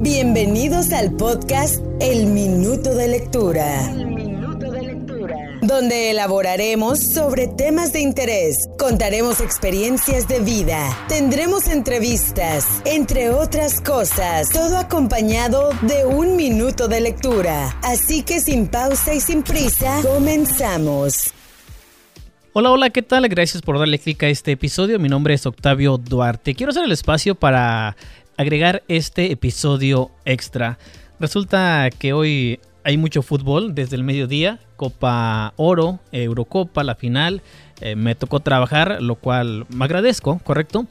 Bienvenidos al podcast El Minuto de Lectura. Donde elaboraremos sobre temas de interés, contaremos experiencias de vida, tendremos entrevistas, entre otras cosas, todo acompañado de un minuto de lectura. Así que sin pausa y sin prisa, comenzamos. Hola, hola, ¿qué tal? Gracias por darle clic a este episodio. Mi nombre es Octavio Duarte. Quiero hacer el espacio para agregar este episodio extra. Resulta que hoy hay mucho fútbol desde el mediodía, Copa Oro, Eurocopa, la final. Eh, me tocó trabajar, lo cual me agradezco, ¿correcto?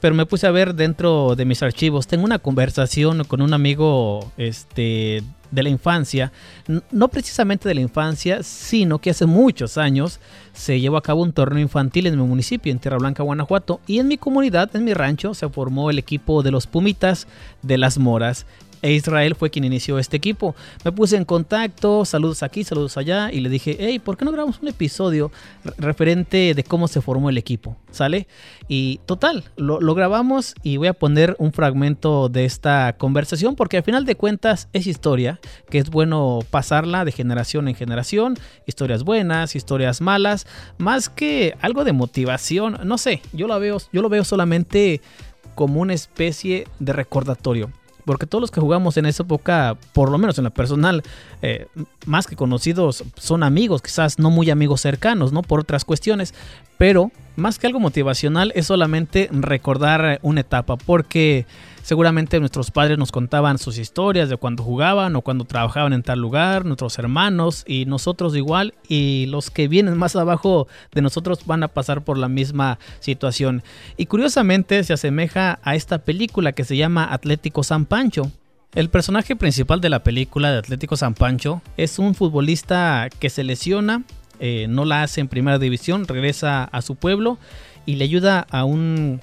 Pero me puse a ver dentro de mis archivos. Tengo una conversación con un amigo este, de la infancia, no precisamente de la infancia, sino que hace muchos años se llevó a cabo un torneo infantil en mi municipio, en Tierra Blanca, Guanajuato, y en mi comunidad, en mi rancho, se formó el equipo de los Pumitas de las Moras e Israel fue quien inició este equipo. Me puse en contacto, saludos aquí, saludos allá, y le dije, hey, ¿por qué no grabamos un episodio referente de cómo se formó el equipo? ¿Sale? Y total, lo, lo, grabamos y voy a poner un fragmento de esta conversación porque al final de cuentas es historia, que es bueno pasarla de generación en generación, historias buenas, historias malas, más que algo de motivación, no sé, yo lo veo, yo lo veo solamente como una especie de recordatorio porque todos los que jugamos en esa época, por lo menos en la personal, eh, más que conocidos, son amigos, quizás no muy amigos cercanos, ¿no? Por otras cuestiones, pero más que algo motivacional es solamente recordar una etapa, porque seguramente nuestros padres nos contaban sus historias de cuando jugaban o cuando trabajaban en tal lugar, nuestros hermanos y nosotros igual, y los que vienen más abajo de nosotros van a pasar por la misma situación. Y curiosamente se asemeja a esta película que se llama Atlético San Pancho. El personaje principal de la película de Atlético San Pancho es un futbolista que se lesiona eh, no la hace en primera división, regresa a su pueblo y le ayuda a un,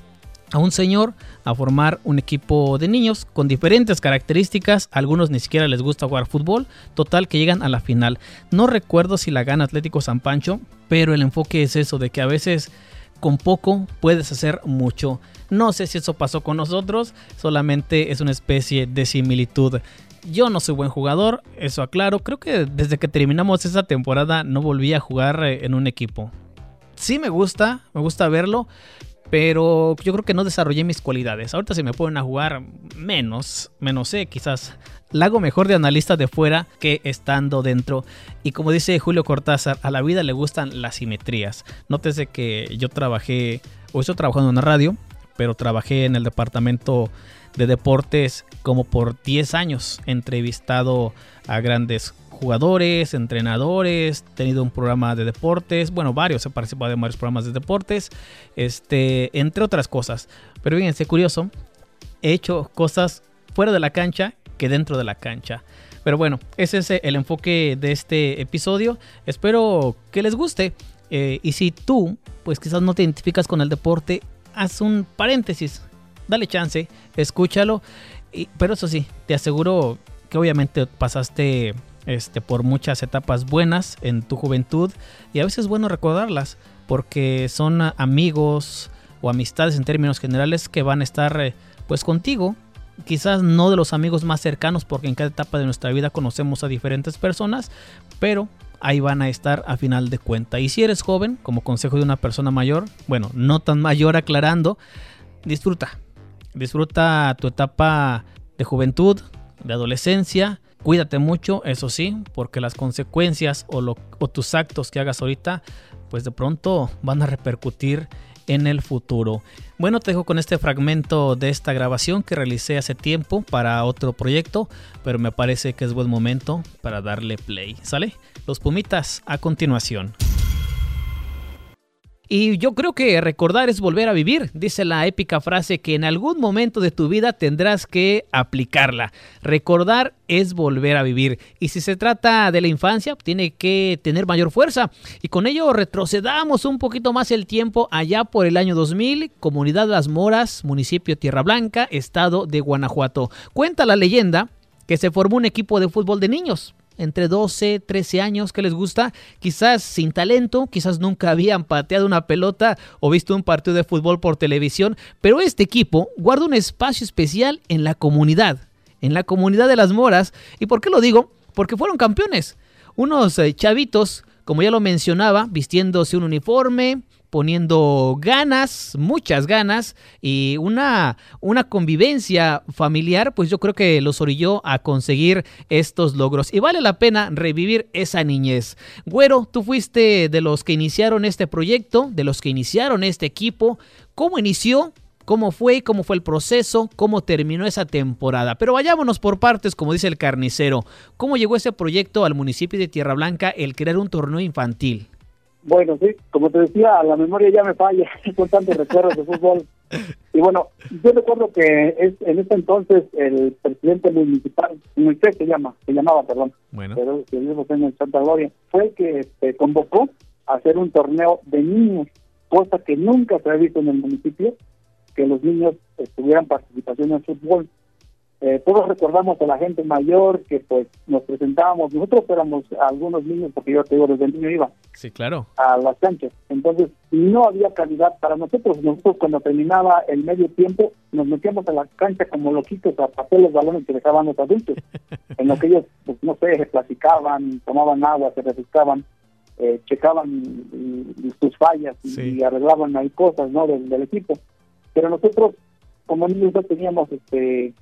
a un señor a formar un equipo de niños con diferentes características. algunos ni siquiera les gusta jugar fútbol. Total que llegan a la final. No recuerdo si la gana Atlético San Pancho, pero el enfoque es eso, de que a veces con poco puedes hacer mucho. No sé si eso pasó con nosotros, solamente es una especie de similitud. Yo no soy buen jugador, eso aclaro. Creo que desde que terminamos esa temporada no volví a jugar eh, en un equipo. Sí me gusta, me gusta verlo, pero yo creo que no desarrollé mis cualidades. Ahorita se me pueden a jugar menos, menos sé, quizás la hago mejor de analista de fuera que estando dentro. Y como dice Julio Cortázar, a la vida le gustan las simetrías. Nótese que yo trabajé, o estoy trabajando en una radio, pero trabajé en el departamento de deportes como por 10 años. He entrevistado a grandes jugadores, entrenadores, tenido un programa de deportes, bueno, varios, he participado en varios programas de deportes, este, entre otras cosas. Pero fíjense, curioso, he hecho cosas fuera de la cancha que dentro de la cancha. Pero bueno, ese es el enfoque de este episodio. Espero que les guste. Eh, y si tú, pues quizás no te identificas con el deporte, haz un paréntesis dale chance, escúchalo. Pero eso sí, te aseguro que obviamente pasaste este, por muchas etapas buenas en tu juventud y a veces es bueno recordarlas porque son amigos o amistades en términos generales que van a estar eh, pues contigo. Quizás no de los amigos más cercanos porque en cada etapa de nuestra vida conocemos a diferentes personas, pero ahí van a estar a final de cuenta. Y si eres joven, como consejo de una persona mayor, bueno, no tan mayor aclarando, disfruta, Disfruta tu etapa de juventud, de adolescencia. Cuídate mucho, eso sí, porque las consecuencias o, tus actos que hagas ahorita, pues de pronto van a repercutir en el futuro. Bueno, te dejo con este fragmento de esta grabación que realicé hace tiempo para otro proyecto, pero me parece que es buen momento para darle play. ¿Sale? Los Pumitas a continuación. Y yo creo que recordar es volver a vivir, dice la épica frase que en algún momento de tu vida tendrás que aplicarla. Recordar es volver a vivir. Y si se trata de la infancia, tiene que tener mayor fuerza. Y con ello retrocedamos un poquito más el tiempo allá por el año 2000, Comunidad Las Moras, municipio Tierra Blanca, estado de Guanajuato. Cuenta la leyenda que se formó un equipo de fútbol de niños entre 12, 13 años que les gusta, quizás sin talento, quizás nunca habían pateado una pelota o visto un partido de fútbol por televisión, pero este equipo guarda un espacio especial en la comunidad. en la comunidad de las Moras. ¿Y por qué lo digo? Porque fueron campeones. Unos eh, chavitos, como ya lo mencionaba, vistiéndose un uniforme, poniendo ganas, muchas ganas y una, una convivencia familiar, pues yo creo que los orilló a conseguir estos logros. Y vale la pena revivir esa niñez. Güero, tú fuiste de los que iniciaron este proyecto, de los que iniciaron este equipo. ¿Cómo inició? cómo fue, cómo fue el proceso, cómo terminó esa temporada. Pero vayámonos por partes, como dice el carnicero. ¿Cómo llegó ese proyecto al municipio de Tierra Blanca el crear un torneo infantil? Bueno, sí, como te decía, la memoria ya me falla con tantos recuerdos de fútbol. Y bueno, yo recuerdo que es, en ese entonces el presidente municipal, Moisés se llama, se llamaba, perdón, bueno. pero que vivimos en Santa Gloria, fue el que este, convocó a hacer un torneo de niños, cosa que nunca se había visto en el municipio, que los niños tuvieran participación en fútbol. Eh, todos recordamos a la gente mayor que pues nos presentábamos, nosotros éramos algunos niños, porque yo te digo, desde niño iba sí, claro. a las canchas, entonces no había calidad para nosotros, nosotros cuando terminaba el medio tiempo nos metíamos a la cancha como loquitos a pasar los balones que dejaban los adultos, en lo que ellos, pues no sé, se platicaban, tomaban agua, se refrescaban, eh, checaban sus fallas y, arreglaban ahí cosas no del, del equipo, pero nosotros como niños no teníamos este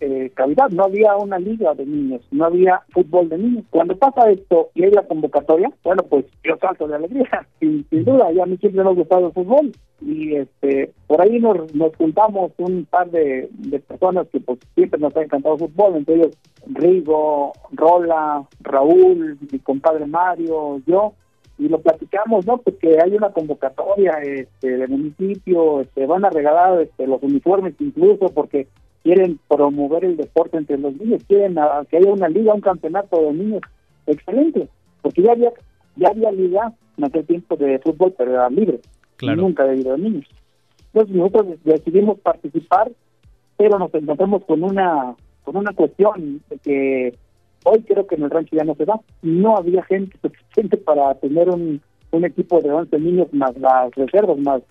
eh, no había una liga de niños, no había fútbol de niños. Cuando pasa esto y hay la convocatoria, bueno, pues yo salto de alegría, sin, duda, ya a mí siempre me ha gustado el fútbol y este por ahí nos, nos juntamos un par de, personas que pues siempre nos ha encantado el fútbol, entre ellos Rigo, Rola, Raúl, mi compadre Mario, yo, y lo platicamos, ¿no? Porque hay una convocatoria este, del municipio, este, van a regalar este, los uniformes incluso, porque quieren promover el deporte entre los niños, quieren que haya una liga, un campeonato de niños, excelente, porque ya había ya había liga en aquel tiempo de fútbol, pero era libre, nunca de de niños. Entonces nosotros decidimos participar, pero nos encontramos con una con una cuestión de que hoy creo que en el rancho ya no se da, no había gente suficiente para tener un, un equipo de 11 niños más las reservas, más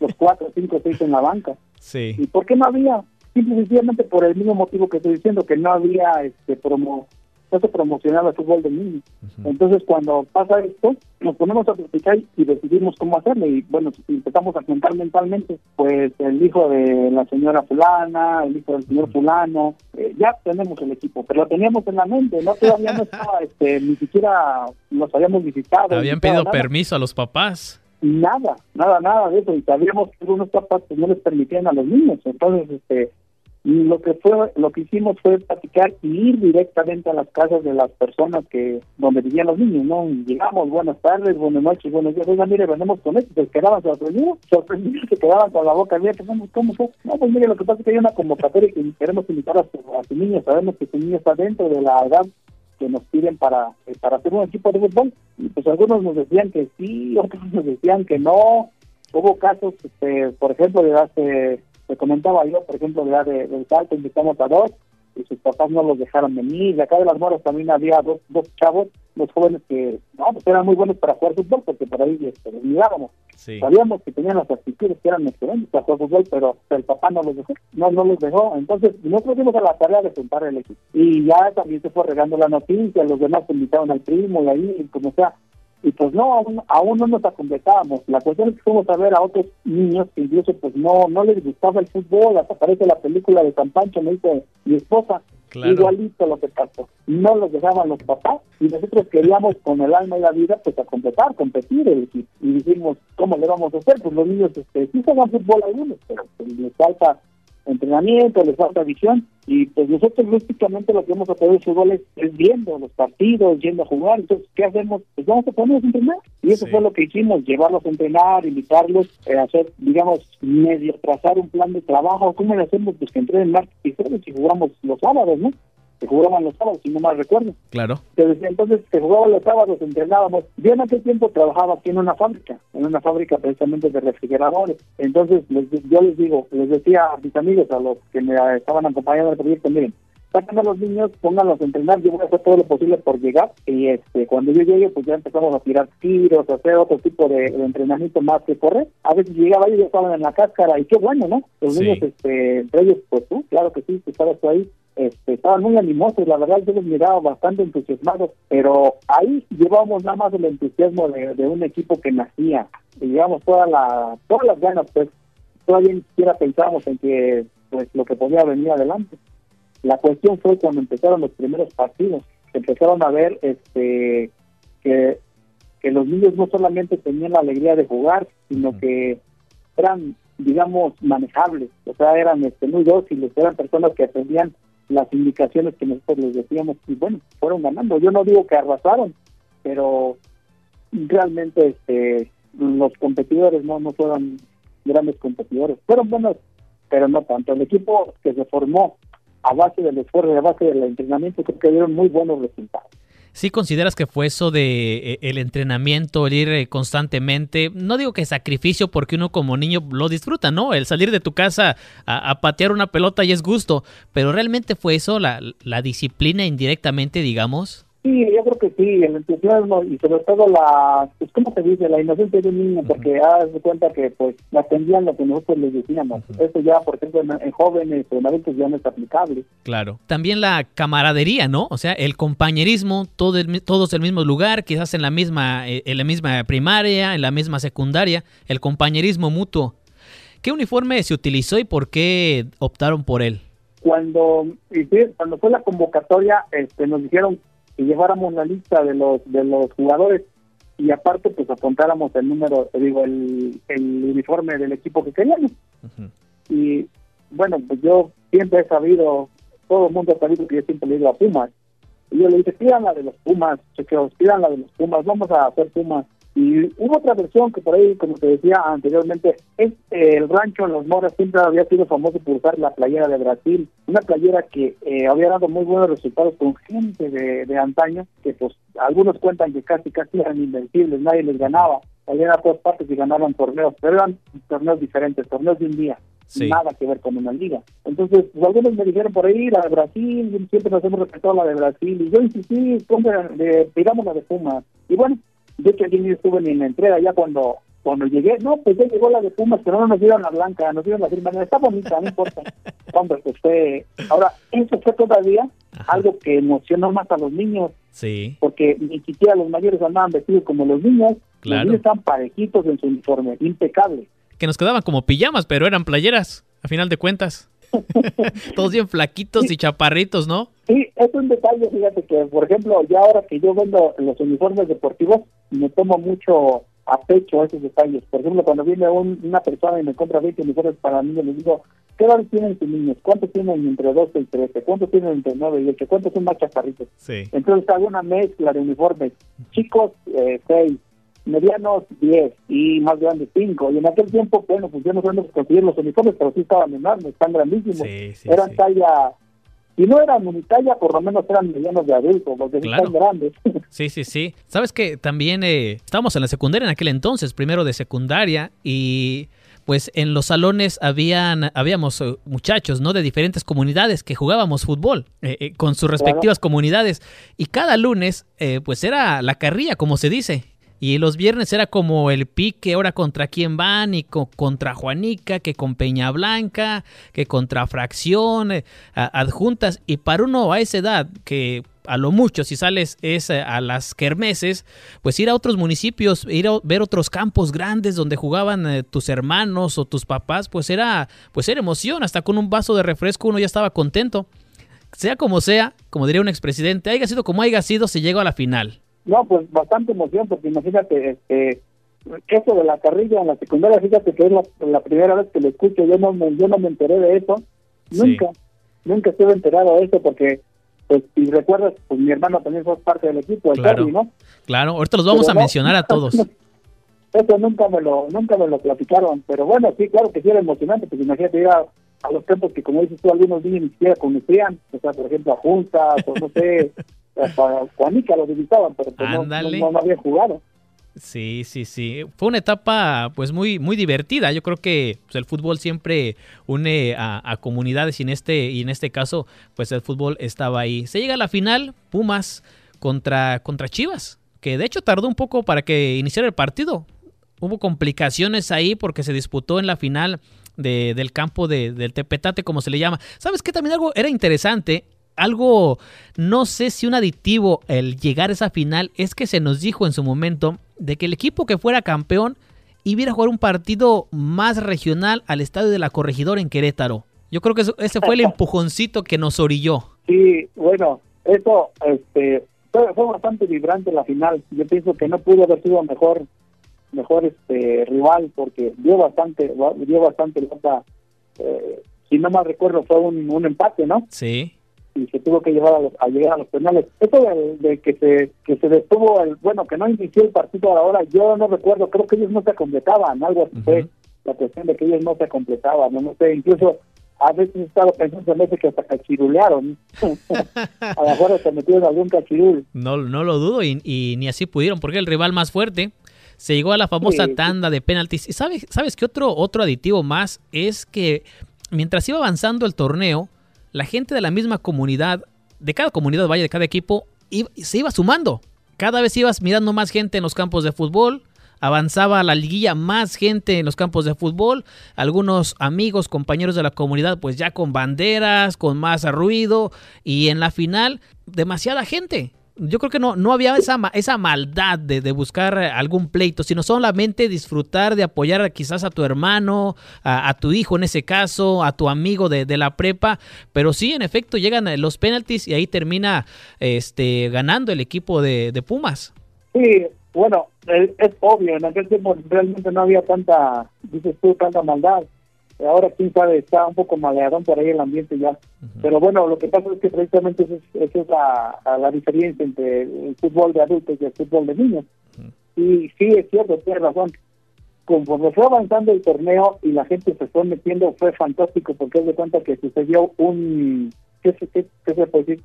los 4, 5, 6 en la banca. Sí. ¿Y por qué no había? Simplemente por el mismo motivo que estoy diciendo, que no había este promo no se promocionaba el fútbol de niños. Entonces, cuando pasa esto, nos ponemos a platicar y decidimos cómo hacerlo. Y bueno, empezamos a contar mentalmente, pues el hijo de la señora fulana, el hijo del señor fulano, eh, ya tenemos el equipo, pero lo teníamos en la mente, no todavía no estaba, este, ni siquiera nos habíamos visitado. Habían pedido permiso a los papás. Nada, nada, nada de eso. Y sabíamos que algunos papás pues, no les permitían a los niños. Entonces, este lo que fue lo que hicimos fue platicar y ir directamente a las casas de las personas que donde vivían los niños no llegamos buenas tardes buenas noches buenos días oiga mire venimos con esto se quedaban sorprendidos sorprendidos se quedaban con la boca abierta ¿cómo, cómo fue? no pues mire lo que pasa es que hay una convocatoria que queremos invitar a su, a su niño. Sabemos que su niño está dentro de la edad que nos piden para eh, para hacer un equipo de fútbol. Y pues algunos nos decían que sí otros nos decían que no. Hubo casos este, por ejemplo de hace te comentaba yo, por ejemplo, de, de, del salto, invitamos a dos y sus papás no los dejaron venir. De acá de las moras también había dos, dos chavos, dos jóvenes que no, pues eran muy buenos para jugar fútbol porque por ahí este, los mirábamos. Sabíamos que tenían las actitudes que eran excelentes para jugar fútbol, pero el papá no los dejó, no, no los dejó. Entonces nosotros dimos a la tarea de juntar el equipo. Y ya también se fue regando la noticia, los demás se invitaron al primo y ahí, como sea, y pues no, aún, aún no nos completábamos. La cuestión es que fuimos a ver a otros niños que incluso pues no no les gustaba el fútbol, hasta aparece la película de San Pancho, me dice mi esposa, igualito lo que pasó. No los dejaban los papás y nosotros queríamos con el alma y la vida pues a completar, competir el equipo. Y dijimos, ¿cómo le vamos a hacer? Pues los niños este, sí juegan fútbol algunos, pero pues, les falta entrenamiento, les falta visión y pues nosotros prácticamente lo que hemos hacer el fútbol es, viendo los partidos, yendo a jugar, entonces ¿qué hacemos? Pues vamos a ponerlos a entrenar y eso fue lo que hicimos, llevarlos a entrenar, invitarlos, eh, hacer, digamos, medio trazar un plan de trabajo, ¿cómo le hacemos? Pues que entrenen martes y jueves y jugamos los sábados, ¿no? Se jugaban los sábados, si no mal recuerdo. Claro. entonces se jugaban los sábados, entrenábamos. Yo en aquel tiempo trabajaba aquí en una fábrica, en una fábrica precisamente de refrigeradores. Entonces yo les digo, les decía a mis amigos, a los que me estaban acompañando el proyecto, miren, saquen a los niños, pónganlos a entrenar, yo voy a hacer todo lo posible por llegar y este cuando yo llegue pues ya empezamos a tirar tiros, a hacer otro tipo de, entrenamiento más que correr. A veces llegaba y ya estaban en la cáscara y qué bueno, ¿no? Los niños, este, entre ellos, pues tú, claro que sí, que estabas tú ahí, este, estaban muy animosos, la verdad yo los miraba bastante entusiasmados, pero ahí llevábamos nada más el entusiasmo de, un equipo que nacía, y llevamos toda la, todas las ganas, pues todavía ni siquiera pensábamos en que pues lo que podía venir adelante. La cuestión fue cuando empezaron los primeros partidos, empezaron a ver este que, que los niños no solamente tenían la alegría de jugar, sino que eran, digamos, manejables, o sea, eran este, muy dóciles, eran personas que atendían las indicaciones que nosotros les decíamos y bueno, fueron ganando. Yo no digo que arrasaron, pero realmente este los competidores no no fueron grandes competidores. Fueron buenos, pero no tanto. El equipo que se formó a base del esfuerzo, a base del entrenamiento, creo que dieron muy buenos resultados. ¿Sí consideras que fue eso de eh, el entrenamiento, el ir eh, constantemente? No digo que sacrificio porque uno como niño lo disfruta, ¿no? El salir de tu casa a, patear una pelota y es gusto, pero realmente fue eso la, la disciplina indirectamente, digamos. Sí, yo creo que sí, el entusiasmo y sobre todo la, pues, ¿cómo se dice? La inocencia de un niño, porque haz de cuenta que, pues, atendían lo que nosotros les decíamos. Eso ya, por ejemplo, en, jóvenes o en adultos ya no es aplicable. Claro. También la camaradería, ¿no? O sea, el compañerismo, todo todos en el mismo lugar, quizás en la misma, eh, en la misma primaria, en la misma secundaria, el compañerismo mutuo. ¿Qué uniforme se utilizó y por qué optaron por él? Cuando, cuando fue la convocatoria, este, nos dijeron que lleváramos la lista de los de los jugadores y aparte pues apuntáramos el número, digo, el, el uniforme del equipo que queríamos. Y bueno, pues yo siempre he sabido, todo el mundo ha sabido que yo siempre le digo a Pumas. Y yo le dije, pidan la de los Pumas, chequeos, pidan la de los Pumas, vamos a hacer Pumas. Y hubo otra versión que por ahí, como te decía anteriormente, es el rancho en los Moras siempre había sido famoso por usar la playera de Brasil, una playera que eh, había dado muy buenos resultados con gente de, antaño, que pues algunos cuentan que casi casi eran invencibles, nadie les ganaba, salían a todas partes y ganaban torneos, pero eran torneos diferentes, torneos de un día. nada que ver con una liga. Entonces, pues, algunos me dijeron por ahí, la de Brasil, siempre nos hemos respetado la de Brasil, y yo insistí, de, pidamos la de Puma. Y bueno, de hecho, no estuve ni en la entrega, ya cuando cuando llegué, no, pues ya llegó la de Pumas, pero no nos dieron la blanca, nos dieron la firma, está bonita, no importa. Hombre, pues fue... Ahora, eso fue todavía algo que emocionó más a los niños. Sí. Porque ni siquiera los mayores andaban vestidos como los niños. Los niños estaban parejitos en su uniforme, impecable. Que nos quedaban como pijamas, pero eran playeras, a final de cuentas. Todos bien flaquitos y chaparritos, ¿no? Sí, es un detalle, fíjate que, por ejemplo, ya ahora que yo vendo los uniformes deportivos, me tomo mucho a pecho esos detalles. Por ejemplo, cuando viene una persona y me compra 20 uniformes para niños, le digo, ¿qué edad tienen sus niños? ¿Cuántos tienen entre 12 y 13? ¿Cuántos tienen entre 9 y 8? ¿Cuántos son más chaparritos? Sí. Entonces hago una mezcla de uniformes. Chicos, eh, 6 medianos 10 y más grandes 5. Y en aquel tiempo, bueno, pues yo no sé conseguir los uniformes, pero sí estaban enormes, están grandísimos. eran talla, y no eran unitalla, por lo menos eran medianos de adultos, porque están grandes. Sí, sí, sí. Sabes que también eh, estábamos en la secundaria en aquel entonces, primero de secundaria, y pues en los salones habían habíamos eh, muchachos no de diferentes comunidades que jugábamos fútbol eh, con sus respectivas comunidades y cada lunes pues era la carrilla como se dice y los viernes era como el pique, ahora contra quién van, y contra Juanica, que con Peña Blanca, que contra Fracción, eh, adjuntas. Y para uno a esa edad, que a lo mucho, si sales es eh, a las kermeses, pues ir a otros municipios, ir a ver otros campos grandes donde jugaban eh, tus hermanos o tus papás, pues era, pues era emoción. Hasta con un vaso de refresco uno ya estaba contento. Sea como sea, como diría un expresidente, haya sido como haya sido, se llegó a la final. No, pues bastante emoción, porque imagínate, este, eso de la carrilla en la secundaria, fíjate que es la, primera vez que lo escucho, yo no me, yo no me enteré de eso, nunca, nunca estuve enterado de eso, porque, pues, si recuerdas, pues mi hermano también fue parte del equipo, el claro, ¿no? Claro, ahorita los vamos a mencionar a todos. Eso nunca me lo, nunca me lo platicaron, pero bueno, sí, claro que sí era emocionante, porque imagínate ir a, los tiempos que, como dices tú, algunos niños ni siquiera conocían, o sea, por ejemplo, a juntas, o no sé, hasta Juanica lo visitaban, pero pues no, no, había jugado. Sí, sí, sí. Fue una etapa pues muy, muy divertida. Yo creo que pues, el fútbol siempre une a, comunidades y en, este, y en este caso pues el fútbol estaba ahí. Se llega a la final, Pumas contra, contra Chivas, que de hecho tardó un poco para que iniciara el partido. Hubo complicaciones ahí porque se disputó en la final de, del campo de, del Tepetate, como se le llama. ¿Sabes qué? También algo era interesante algo, no sé si un aditivo el llegar a esa final es que se nos dijo en su momento de que el equipo que fuera campeón iba a jugar un partido más regional al estadio de la Corregidora en Querétaro. Yo creo que ese fue el empujoncito que nos orilló. Sí, bueno, eso este, fue, bastante vibrante la final. Yo pienso que no pudo haber sido mejor mejor este rival porque dio bastante dio bastante eh, si no mal recuerdo fue un, un empate, ¿no? Sí y se tuvo que llevar a, llegar a los penales. Eso de, que se que se detuvo, el bueno, que no inició el partido ahora, yo no recuerdo, creo que ellos no se completaban, algo así fue la cuestión de que ellos no se completaban, no, sé, incluso a veces he estado pensando en que hasta cachirulearon. a lo mejor se metieron algún cachirul. No, no lo dudo y, y, ni así pudieron, porque el rival más fuerte se llegó a la famosa tanda de penaltis. ¿Y sabes, sabes qué otro, otro aditivo más? Es que mientras iba avanzando el torneo, la gente de la misma comunidad, de cada comunidad, vaya, de cada equipo, se iba sumando. Cada vez ibas mirando más gente en los campos de fútbol, avanzaba la liguilla más gente en los campos de fútbol, algunos amigos, compañeros de la comunidad, pues ya con banderas, con más ruido, y en la final, demasiada gente yo creo que no, no había esa, esa maldad de, de, buscar algún pleito, sino solamente disfrutar de apoyar quizás a tu hermano, a, tu hijo en ese caso, a tu amigo de, de, la prepa. Pero sí, en efecto, llegan los penaltis y ahí termina este, ganando el equipo de, de Pumas. Sí, bueno, es, obvio, en aquel tiempo realmente no había tanta, dices tú, tanta maldad ahora quién sabe, está un poco maleadón por ahí el ambiente ya. Pero bueno, lo que pasa es que precisamente esa es, la, la, diferencia entre el fútbol de adultos y el fútbol de niños. Y sí, es cierto, tienes razón. Conforme fue avanzando el torneo y la gente se fue metiendo, fue fantástico porque es de cuenta que sucedió un... ¿Qué, qué, qué se puede decir?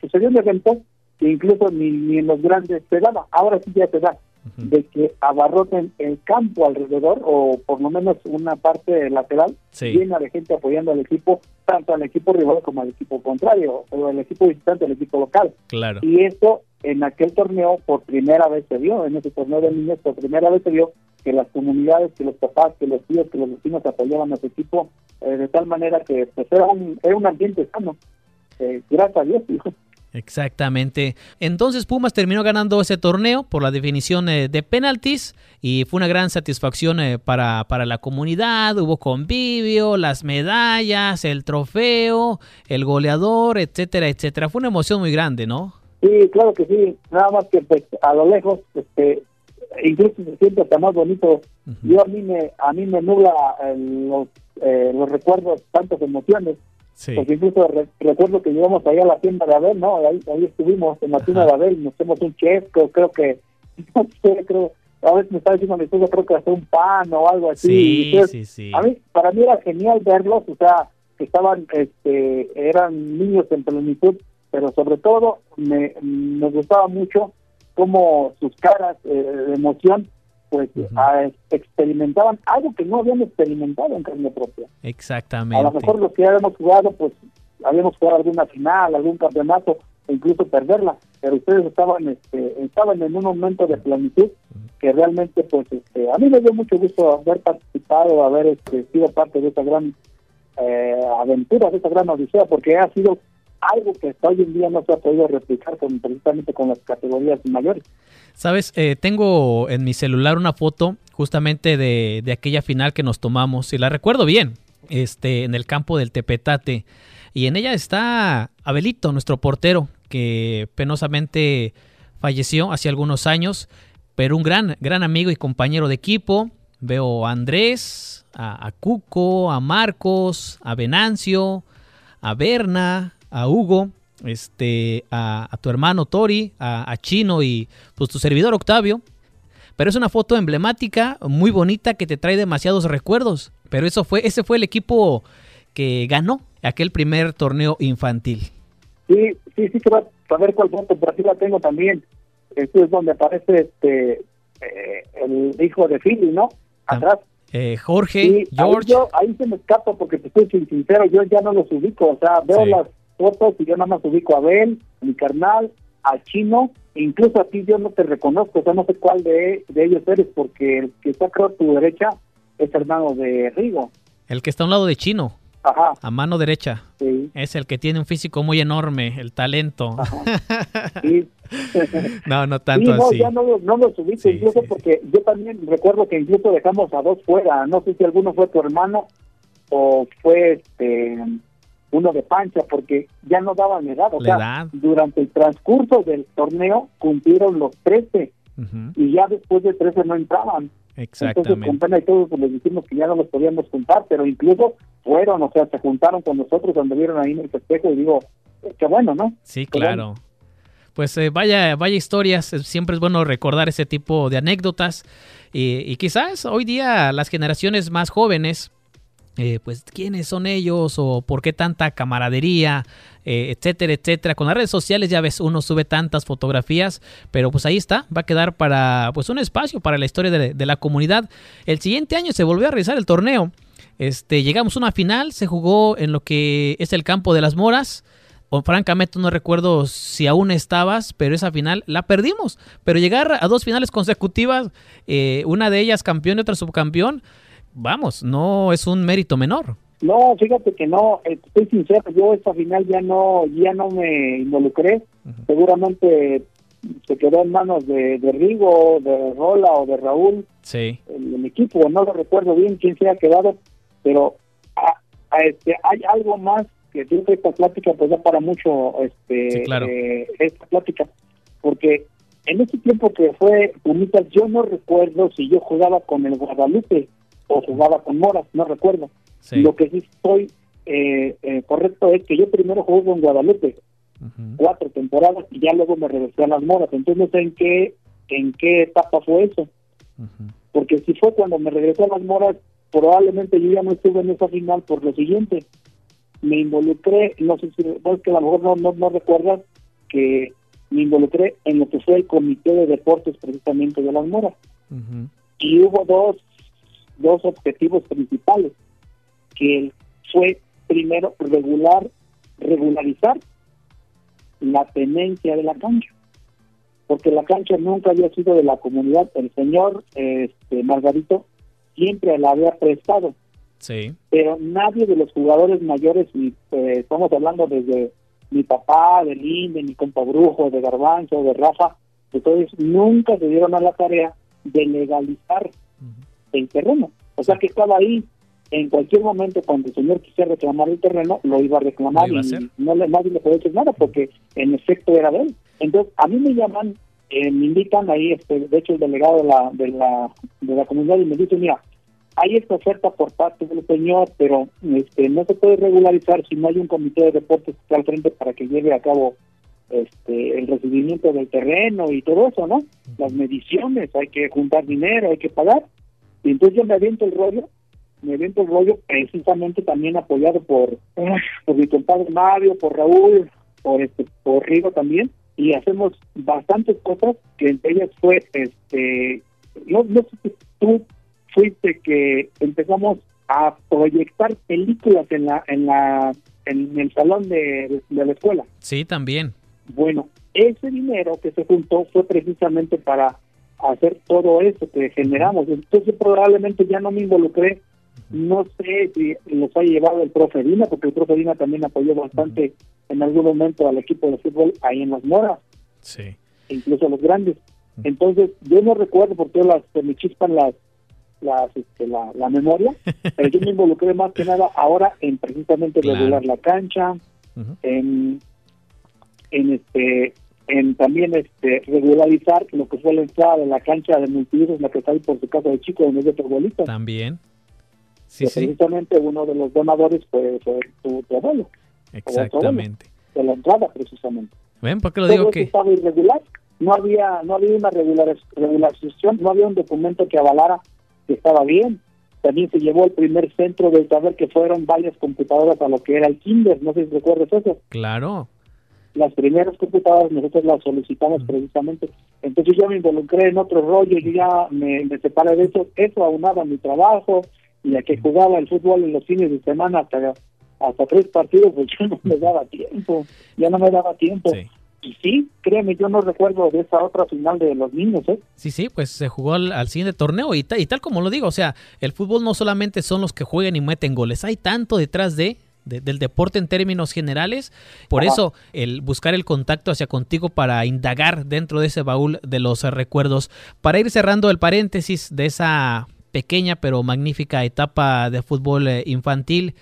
sucedió un evento que incluso ni, ni en los grandes se daba. Ahora sí ya se da de que abarroten el campo alrededor o por lo menos una parte lateral llena de gente apoyando al equipo, tanto al equipo rival como al equipo contrario, o el equipo visitante, al equipo local. Claro. Y eso en aquel torneo por primera vez se vio, en ese torneo de niños por primera vez se vio que las comunidades, que los papás, que los tíos, que los vecinos apoyaban a su equipo eh, de tal manera que pues, era, un, era un ambiente sano. Eh, gracias a Dios, hijo. Exactamente. Entonces Pumas terminó ganando ese torneo por la definición eh, de penaltis y fue una gran satisfacción eh, para, para la comunidad. Hubo convivio, las medallas, el trofeo, el goleador, etcétera, etcétera. Fue una emoción muy grande, ¿no? Sí, claro que sí. Nada más que pues a lo lejos, este, incluso se siente hasta más bonito. Yo a mí me a mí me nubla eh, los, los recuerdos, tantas emociones porque incluso recuerdo que llevamos ahí a la tienda de Abel, ¿no? Ahí, ahí estuvimos en la tienda de Abel, nos hicimos un chef, creo, que, no sé, creo, a veces me estaba diciendo mi esposa, creo que hacer un pan o algo así. Sí, sí, sí. A mí, para mí era genial verlos, o sea, que estaban, este, eran niños en plenitud, pero sobre todo me, me gustaba mucho cómo sus caras eh, de emoción pues experimentaban algo que no habían experimentado en carne propia. Exactamente. A lo mejor los que habíamos jugado, pues habíamos jugado alguna final, algún campeonato, e incluso perderla, pero ustedes estaban este, estaban en un momento de plenitud que realmente pues este, a mí me dio mucho gusto haber participado, haber este, sido parte de esta gran eh, aventura, de esta gran odisea, porque ha sido algo que hasta hoy en día no se ha podido replicar con, precisamente con las categorías mayores. Sabes, eh, tengo en mi celular una foto justamente de, aquella final que nos tomamos y la recuerdo bien, este, en el campo del Tepetate. Y en ella está Abelito, nuestro portero, que penosamente falleció hace algunos años, pero un gran, gran amigo y compañero de equipo. Veo a Andrés, a, a Cuco, a Marcos, a Venancio, a Berna, a Hugo, este, a, tu hermano Tori, a, Chino y pues tu servidor Octavio. Pero es una foto emblemática, muy bonita, que te trae demasiados recuerdos. Pero eso fue, ese fue el equipo que ganó aquel primer torneo infantil. Sí, sí, sí, que va a saber cuál foto, por aquí la tengo también. Esto es donde aparece este eh, el hijo de Philly, ¿no? Atrás. Eh, Jorge, George. Ahí, ahí, se me escapa porque te estoy sincero, yo ya no los ubico, o sea, veo las fotos y yo nada más ubico a Abel, mi carnal, a Chino, e incluso a ti yo no te reconozco, o sea, no sé cuál de, de ellos eres, porque el que está creo a tu derecha es hermano de Rigo. El que está a un lado de Chino. Ajá. A mano derecha. Sí. Es el que tiene un físico muy enorme, el talento. Sí. no, no tanto sí, no, así. ya no, no los Sí, incluso porque yo también recuerdo que incluso dejamos a dos fuera. No sé si alguno fue tu hermano o fue este uno de pancha, porque ya no daban edad. O sea, edad. durante el transcurso del torneo cumplieron los 13 Ujú, y ya después de 13 no entraban. Entonces, con Exactamente. pena y todo, pues les dijimos que ya no los podíamos juntar, pero incluso fueron, o sea, se juntaron con nosotros cuando vieron ahí en el festejo y digo, qué bueno, ¿no? Sí, claro. Pues eh, vaya, vaya historias, eh, siempre es bueno recordar ese tipo de anécdotas y, y quizás hoy día las generaciones más jóvenes, eh, pues quiénes son ellos o por qué tanta camaradería, eh, etcétera, etcétera. Con las redes sociales ya ves, uno sube tantas fotografías, pero pues ahí está, va a quedar para pues un espacio para la historia de, la comunidad. El siguiente año se volvió a realizar el torneo. Este, llegamos a una final, se jugó en lo que es el campo de las Moras. Francamente no recuerdo si aún estabas, pero esa final la perdimos. Pero llegar a dos finales consecutivas, eh, una de ellas campeón y otra subcampeón, vamos, no es un mérito menor. No, fíjate que no, eh, estoy sincero, yo esta final ya no ya no me involucré, seguramente se quedó en manos de, de Rigo, de Rola o de Raúl, Sí, el, el equipo, no lo recuerdo bien quién se ha quedado, pero a- a este, hay algo más que que esta plática pues da para mucho este Sí, claro. eh, esta plática, porque en ese tiempo que fue Pumitas yo no recuerdo si yo jugaba con el Guadalupe o jugaba con Moras, no recuerdo. sí. Lo que sí estoy eh, eh, correcto es que yo primero jugué con Guadalupe, cuatro temporadas, y ya luego me regresé a las moras. Entonces no sé en qué, en qué etapa fue eso. Porque si fue cuando me regresé a las moras, probablemente yo ya no estuve en esa final por lo siguiente. Me involucré, no sé si, bueno, es que a lo mejor no, no, no recuerdas que me involucré en lo que fue el comité de deportes precisamente de las moras y hubo dos, dos objetivos principales, que fue primero regular, regularizar la tenencia de la cancha, porque la cancha nunca había sido de la comunidad, el señor este, Margarito siempre la había prestado, Sí, pero nadie de los jugadores mayores, y eh, estamos hablando desde mi papá, de Linde, mi compa Brujo, de Garbanzo, de Rafa, entonces nunca se dieron a la tarea de legalizar el terreno. O sea que estaba ahí, en cualquier momento cuando el señor quisiera reclamar el terreno, lo iba a reclamar iba a y no le, nadie le podía decir nada porque en efecto era de él. Entonces a mí me llaman, eh, me invitan ahí, este, de hecho el delegado de la, de la, de la comunidad y me dice, mira, hay esta oferta por parte del señor, pero este, no se puede regularizar si no hay un comité de deportes que está al frente para que lleve a cabo este, el recibimiento del terreno y todo eso, ¿no? Las mediciones, hay que juntar dinero, hay que pagar. Y entonces yo me aviento el rollo, me aviento el rollo precisamente también apoyado por, por mi compadre Mario, por Raúl, por este, por Rigo también, y hacemos bastantes cosas que entre ellas fue, este, no, no sé si tú fuiste que empezamos a proyectar películas en la, en la, en el salón de, de la escuela. sí, también. Bueno, ese dinero que se juntó fue precisamente para hacer todo eso que generamos. Entonces probablemente ya no me involucré. No sé si los ha llevado el profe Dina, porque el profe Dina también apoyó bastante en algún momento al equipo de fútbol ahí en las moras, Sí. e incluso a los grandes. Entonces yo no recuerdo porque las, se me chispan las, las este, la, la memoria, pero yo me involucré más que nada ahora en precisamente Claro. regular la cancha, en, en este en también este regularizar lo que fue la entrada de la cancha de multiusos, la que está ahí por su casa de chico, donde es de tu abuelito. También. Sí, sí, precisamente uno de los donadores fue, fue tu, tu abuelo, exactamente. de la entrada precisamente. ¿Ven por qué lo Todo digo que... estaba irregular, no había, no había una regular, regularización, no había un documento que avalara que estaba bien. También se llevó el primer centro del saber que fueron varias computadoras a lo que era el kinder, no sé si recuerdas eso. Claro. Las primeras computadoras nosotros las solicitamos precisamente. Entonces yo me involucré en otro rollo, y ya me, me separé de eso, eso aunaba a mi trabajo y a que jugaba el fútbol en los fines de semana hasta, hasta tres partidos, pues yo no me daba tiempo, ya no me daba tiempo. Y sí, créeme, yo no recuerdo de esa otra final de los niños, ¿eh? Sí, sí, pues se jugó al, siguiente torneo y, y tal como lo digo, o sea, el fútbol no solamente son los que juegan y meten goles, hay tanto detrás de del deporte en términos generales. Por eso, el buscar el contacto hacia contigo para indagar dentro de ese baúl de los recuerdos. Para ir cerrando el paréntesis de esa pequeña pero magnífica etapa de fútbol eh, infantil,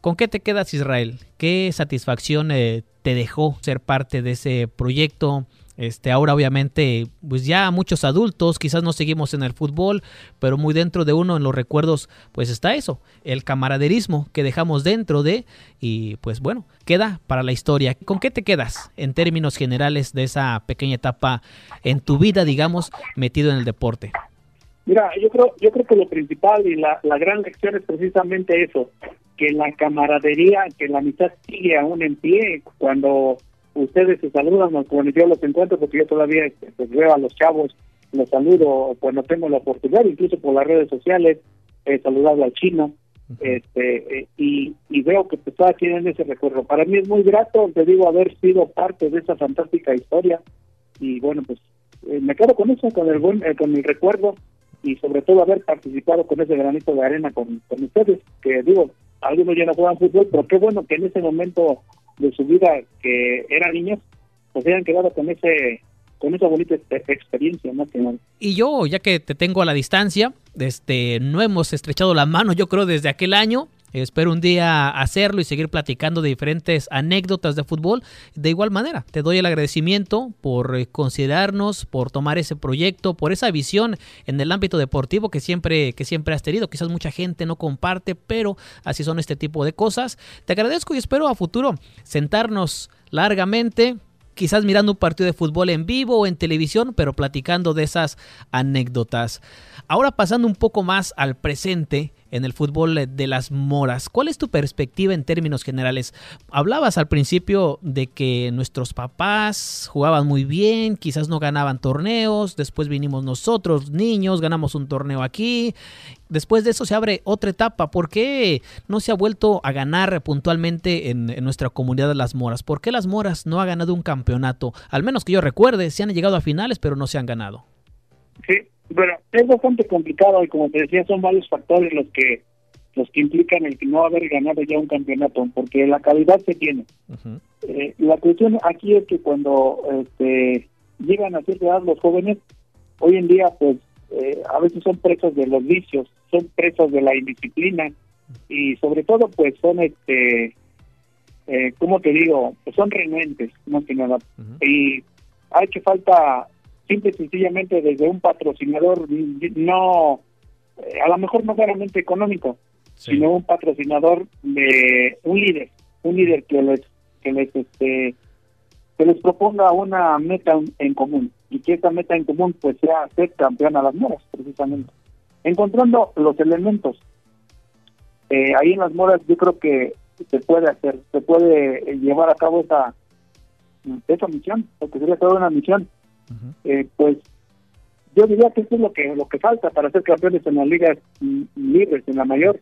¿con qué te quedas, Israel? ¿Qué satisfacción eh, te dejó ser parte de ese proyecto? Este, ahora obviamente, pues ya muchos adultos, quizás no seguimos en el fútbol, pero muy dentro de uno en los recuerdos, pues está eso, el camaraderismo que dejamos dentro de, y pues bueno, queda para la historia. ¿Con qué te quedas en términos generales de esa pequeña etapa en tu vida, digamos, metido en el deporte? Mira, yo creo, yo creo que lo principal y la, la gran lección es precisamente eso, que la camaradería, que la amistad sigue aún en pie cuando ustedes se saludan cuando yo los encuentro, porque yo todavía pues, veo a los chavos, los saludo cuando tengo la oportunidad, incluso por las redes sociales, he saludado al chino, este eh, y, veo que pues, todavía tienen ese recuerdo. Para mí es muy grato, te digo, haber sido parte de esa fantástica historia y bueno, pues eh, me quedo con eso, con el buen, eh, con el recuerdo y sobre todo haber participado con ese granito de arena con, con ustedes, que digo, algunos ya no juegan fútbol, pero qué bueno que en ese momento de su vida que era niños, pues hayan quedado con ese con esa bonita experiencia más Y yo, ya que te tengo a la distancia, este, no hemos estrechado la mano, yo creo, desde aquel año. Espero un día hacerlo y seguir platicando de diferentes anécdotas de fútbol. De igual manera, te doy el agradecimiento por eh, considerarnos, por tomar ese proyecto, por esa visión en el ámbito deportivo que siempre, que siempre has tenido. Quizás mucha gente no comparte, pero así son este tipo de cosas. Te agradezco y espero a futuro sentarnos largamente, quizás mirando un partido de fútbol en vivo o en televisión, pero platicando de esas anécdotas. Ahora pasando un poco más al presente, en el fútbol de las moras. ¿Cuál es tu perspectiva en términos generales? Hablabas al principio de que nuestros papás jugaban muy bien, quizás no ganaban torneos, después vinimos nosotros, niños, ganamos un torneo aquí. Después de eso se abre otra etapa. ¿Por qué no se ha vuelto a ganar puntualmente en, nuestra comunidad de las moras? ¿Por qué las moras no ha ganado un campeonato? Al menos que yo recuerde, se han llegado a finales, pero no se han ganado. Sí, bueno, es bastante complicado y como te decía, son varios factores los que los que implican el que no haber ganado ya un campeonato, porque la calidad se tiene. Eh, la cuestión aquí es que cuando este, llegan a cierta edad los jóvenes, hoy en día pues eh, a veces son presos de los vicios, son presos de la indisciplina y sobre todo pues son este eh, como te digo pues son renuentes más que nada. Y ha hecho falta simple y sencillamente desde un patrocinador, no, eh, a lo mejor no solamente económico, sino un patrocinador de un líder, un líder que les, que les, este, que les proponga una meta en común y que esa meta en común pues sea ser campeón a las moras, precisamente. Encontrando los elementos, eh, ahí en las moras yo creo que se puede hacer, se puede llevar a cabo esa, esa misión, porque sería toda una misión eh, pues yo diría que eso es lo que lo que falta para ser campeones en las ligas libres, en la mayor,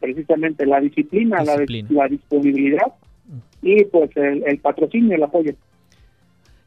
precisamente la disciplina, La, disponibilidad y pues el, el patrocinio, el apoyo.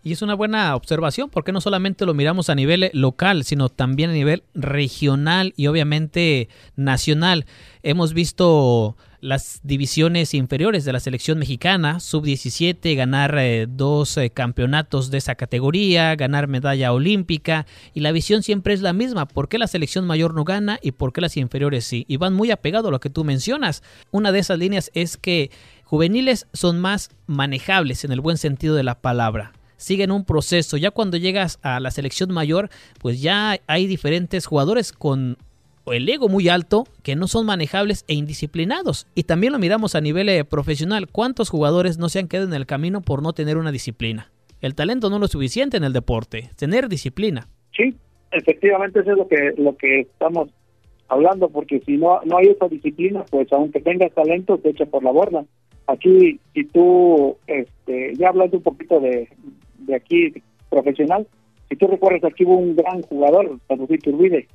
Y es una buena observación porque no solamente lo miramos a nivel local, sino también a nivel regional y obviamente nacional. Hemos visto las divisiones inferiores de la selección mexicana, sub-17, ganar eh, dos eh, campeonatos de esa categoría, ganar medalla olímpica y la visión siempre es la misma, ¿por qué la selección mayor no gana y por qué las inferiores sí? Y van muy apegado a lo que tú mencionas. Una de esas líneas es que juveniles son más manejables en el buen sentido de la palabra siguen un proceso. Ya cuando llegas a la selección mayor, pues ya hay diferentes jugadores con el ego muy alto que no son manejables e indisciplinados. Y también lo miramos a nivel eh, profesional. ¿Cuántos jugadores no se han quedado en el camino por no tener una disciplina? El talento no es lo suficiente en el deporte, tener disciplina. Sí, efectivamente eso es lo que, lo que estamos hablando, porque si no, no hay esa disciplina, pues aunque tengas talento, te echa por la borda. aquí, si tú, este, ya hablando un poquito de, de aquí profesional, si tú recuerdas, aquí hubo un gran jugador, San Turbide,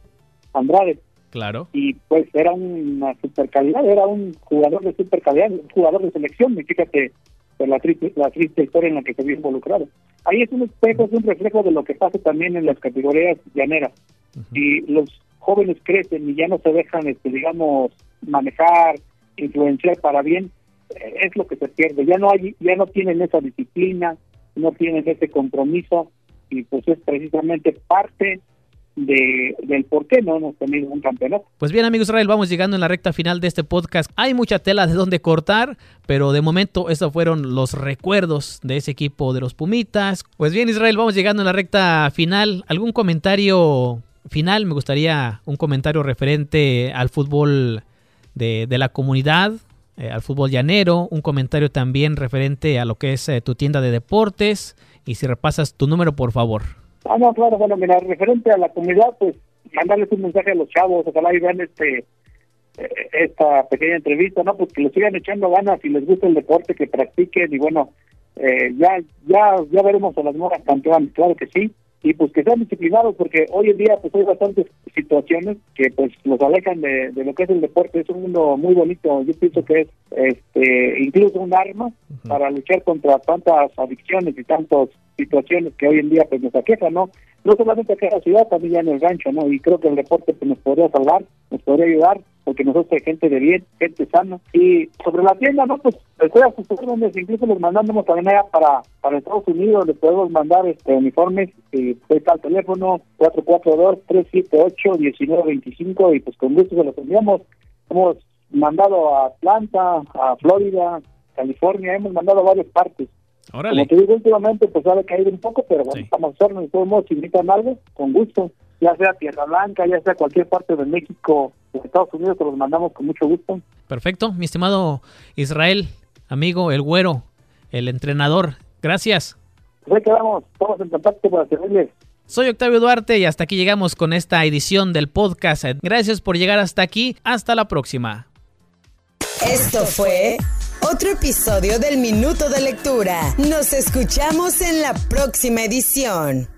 Andrade. Claro. Y pues era una super calidad, era un jugador de super calidad, un jugador de selección, y fíjate pues, la, triste, la triste historia en la que se vio involucrado. Ahí es un espejo, es un reflejo de lo que pasa también en las categorías llaneras. Y los jóvenes crecen y ya no se dejan, este, digamos, manejar, influenciar para bien, eh, es lo que se pierde. Ya no hay, ya no tienen esa disciplina, no tienen ese compromiso y pues es precisamente parte de, del por qué no hemos tenido un campeonato. Pues bien, amigos Israel, vamos llegando en la recta final de este podcast. Hay mucha tela de donde cortar, pero de momento esos fueron los recuerdos de ese equipo de los Pumitas. Pues bien, Israel, vamos llegando en la recta final. ¿Algún comentario final? Me gustaría un comentario referente al fútbol de, de la comunidad, eh, al fútbol llanero, un comentario también referente a lo que es eh, tu tienda de deportes y si repasas tu número, por favor. Ah, no, claro, bueno, mira, referente a la comunidad, pues mandarles un mensaje a los chavos, ojalá y vean este eh, esta pequeña entrevista, ¿no? Pues que les sigan echando ganas y les gusta el deporte, que practiquen y bueno, eh, ya ya ya veremos a las moras campeonas, claro que sí, y pues que sean disciplinados porque hoy en día pues hay bastantes situaciones que pues los alejan de, de lo que es el deporte, es un mundo muy bonito, yo pienso que es este incluso un arma para luchar contra tantas adicciones y tantas situaciones que hoy en día pues nos aquejan, ¿no? No solamente aquí en la ciudad, también ya en el rancho, ¿no? Y creo que el deporte pues, nos podría salvar, nos podría ayudar, porque nosotros hay gente de bien, gente sana. Y sobre la tienda, ¿no? Pues estoy a sus órdenes, incluso les mandamos también para, para Estados Unidos, les podemos mandar este uniformes, y pues al teléfono 442-378-1925 y pues con gusto se los enviamos. Hemos mandado a Atlanta, a Florida, California, hemos mandado a varias partes. Órale. Como te digo, últimamente pues ha caído un poco, pero bueno, Sí. estamos sordos, de todos modos, si invitan algo, con gusto. Ya sea Tierra Blanca, ya sea cualquier parte de México o Estados Unidos, te los mandamos con mucho gusto. Perfecto, mi estimado Israel, amigo, el güero, el entrenador. Gracias. Pues ahí quedamos, estamos en contacto para servirles. Soy Octavio Duarte y hasta aquí llegamos con esta edición del podcast. Gracias por llegar hasta aquí. Hasta la próxima. Esto fue otro episodio del Minuto de Lectura. Nos escuchamos en la próxima edición.